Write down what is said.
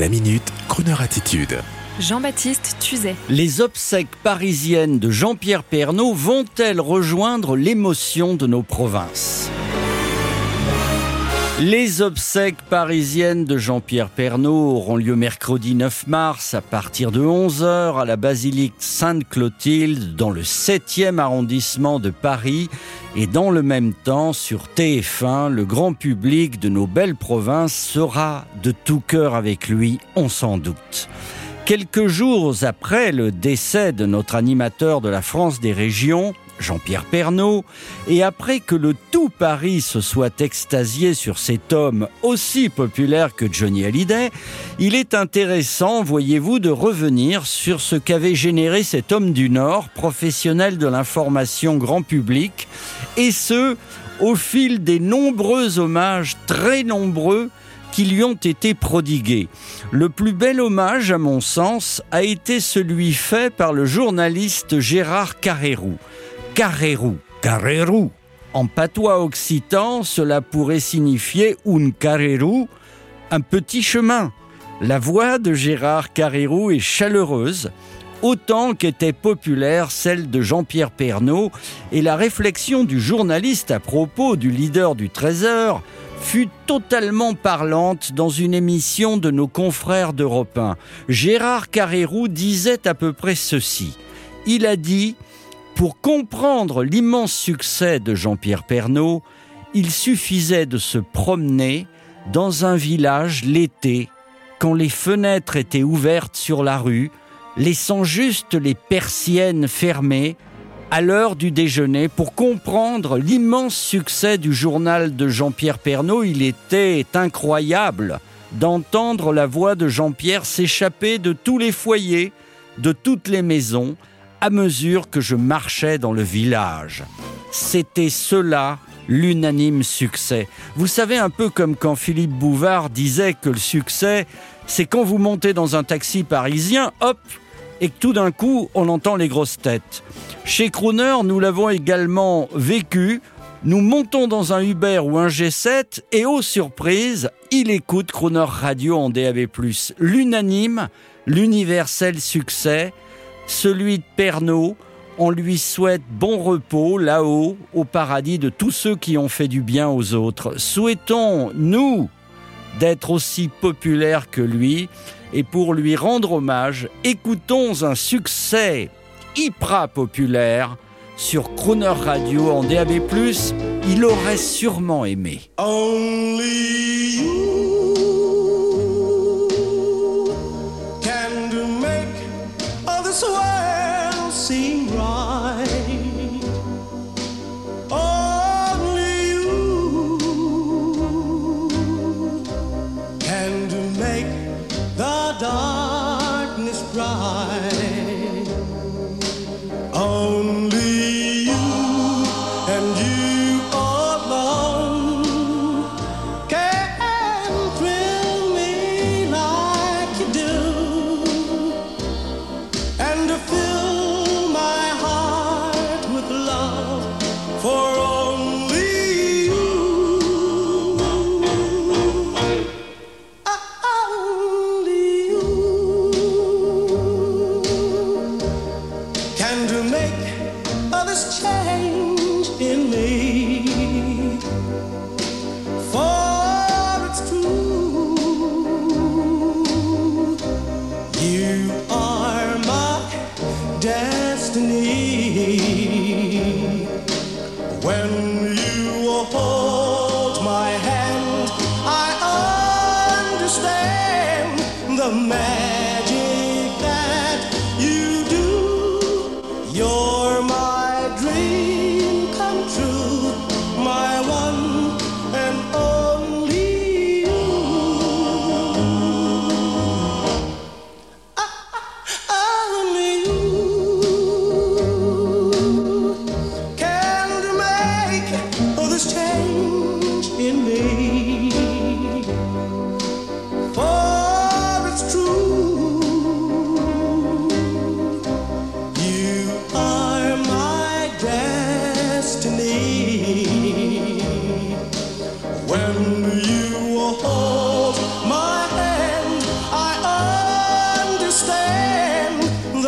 La minute, Kroneur attitude. Jean-Baptiste Tuzet. Les obsèques parisiennes de Jean-Pierre Pernaud vont-elles rejoindre l'émotion de nos provinces? Les obsèques parisiennes de Jean-Pierre Pernaud auront lieu mercredi 9 mars à partir de 11h à la basilique Sainte-Clotilde dans le 7e arrondissement de Paris et dans le même temps sur TF1, le grand public de nos belles provinces sera de tout cœur avec lui, on s'en doute. Quelques jours après le décès de notre animateur de la France des régions, Jean-Pierre Pernaud, et après que le tout Paris se soit extasié sur cet homme aussi populaire que Johnny Hallyday, il est intéressant, voyez-vous, de revenir sur ce qu'avait généré cet homme du Nord, professionnel de l'information grand public, et ce, au fil des nombreux hommages, très nombreux, qui lui ont été prodigués. Le plus bel hommage, à mon sens, a été celui fait par le journaliste Gérard Carrérou. Carrérou. Carrérou. En patois occitan, cela pourrait signifier un carrérou, un petit chemin. La voix de Gérard Carrérou est chaleureuse, autant qu'était populaire celle de Jean-Pierre Pernaud, et la réflexion du journaliste à propos du leader du Trésor fut totalement parlante dans une émission de nos confrères d'Europe 1. Gérard Carrérou disait à peu près ceci. Il a dit pour comprendre l'immense succès de Jean-Pierre Pernaud, il suffisait de se promener dans un village l'été, quand les fenêtres étaient ouvertes sur la rue, laissant juste les persiennes fermées à l'heure du déjeuner pour comprendre l'immense succès du journal de Jean-Pierre Pernaud. Il était incroyable d'entendre la voix de Jean-Pierre s'échapper de tous les foyers, de toutes les maisons, à mesure que je marchais dans le village. C'était cela l'unanime succès. Vous savez un peu comme quand Philippe Bouvard disait que le succès, c'est quand vous montez dans un taxi parisien, hop, et que tout d'un coup, on entend les grosses têtes. Chez Crooner, nous l'avons également vécu. Nous montons dans un Uber ou un G7 et, aux surprises, il écoute Crooner Radio en DAB+. L'unanime, l'universel succès, celui de Pernod. On lui souhaite bon repos là-haut, au paradis de tous ceux qui ont fait du bien aux autres. Souhaitons, nous, d'être aussi populaires que lui. Et pour lui rendre hommage, écoutons un succès hyper populaire sur Crooner Radio en DAB+. Il aurait sûrement aimé. right. You're my dream come true,